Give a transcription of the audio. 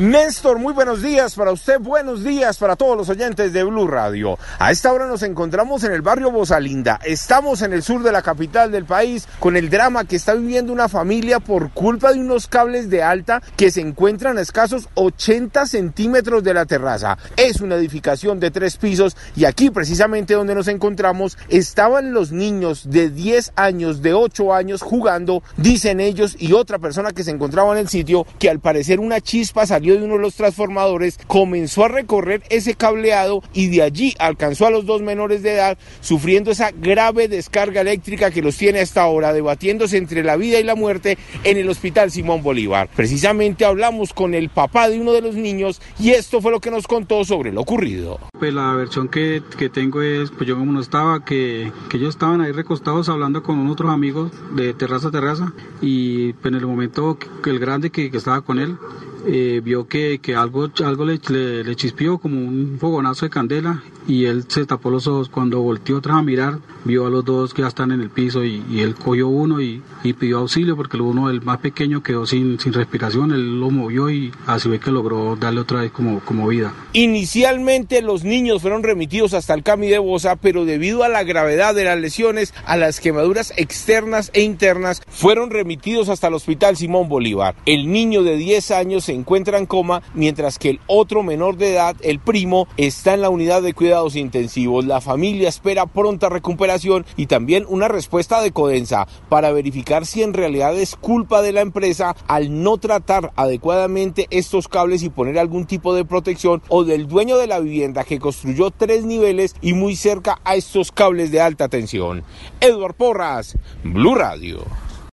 Néstor, muy buenos días para usted, buenos días para todos los oyentes de Blue Radio. A esta hora nos encontramos en el barrio Bosalinda. Estamos en el sur de la capital del país con el drama que está viviendo una familia por culpa de unos cables de alta que se encuentran a escasos 80 centímetros de la terraza. Es una edificación de tres pisos y aquí precisamente donde nos encontramos estaban los niños de 10 años, de 8 años jugando, dicen ellos, y otra persona que se encontraba en el sitio que al parecer una chispa salió de uno de los transformadores, comenzó a recorrer ese cableado y de allí alcanzó a los dos menores de edad sufriendo esa grave descarga eléctrica que los tiene hasta ahora, debatiéndose entre la vida y la muerte en el hospital Simón Bolívar. Precisamente hablamos con el papá de uno de los niños y esto fue lo que nos contó sobre lo ocurrido. Pues la versión que, que tengo es, pues yo como no estaba, que, que ellos estaban ahí recostados hablando con otros amigos de terraza a terraza y pues en el momento que el grande que, que estaba con él, eh, vio que, que algo, algo le, le, chispió como un fogonazo de candela y él se tapó los ojos. Cuando volteó otra a mirar, vio a los dos que ya están en el piso y, y él cogió uno y, y, pidió auxilio porque el uno, el más pequeño, quedó sin, sin respiración. Él lo movió y así ve que logró darle otra vez como, como vida. Inicialmente los niños fueron remitidos hasta el CAMI de Bosa, pero debido a la gravedad de las lesiones, a las quemaduras externas e internas, fueron remitidos hasta el Hospital Simón Bolívar. El niño de 10 años se encuentra en coma, mientras que el otro menor de edad, el primo, está en la unidad de cuidados intensivos. La familia espera pronta recuperación y también una respuesta de Codensa para verificar si en realidad es culpa de la empresa al no tratar adecuadamente estos cables y poner algún tipo de protección o del dueño de la vivienda que construyó tres niveles y muy cerca a estos cables de alta tensión. Edward Porras, Blue Radio.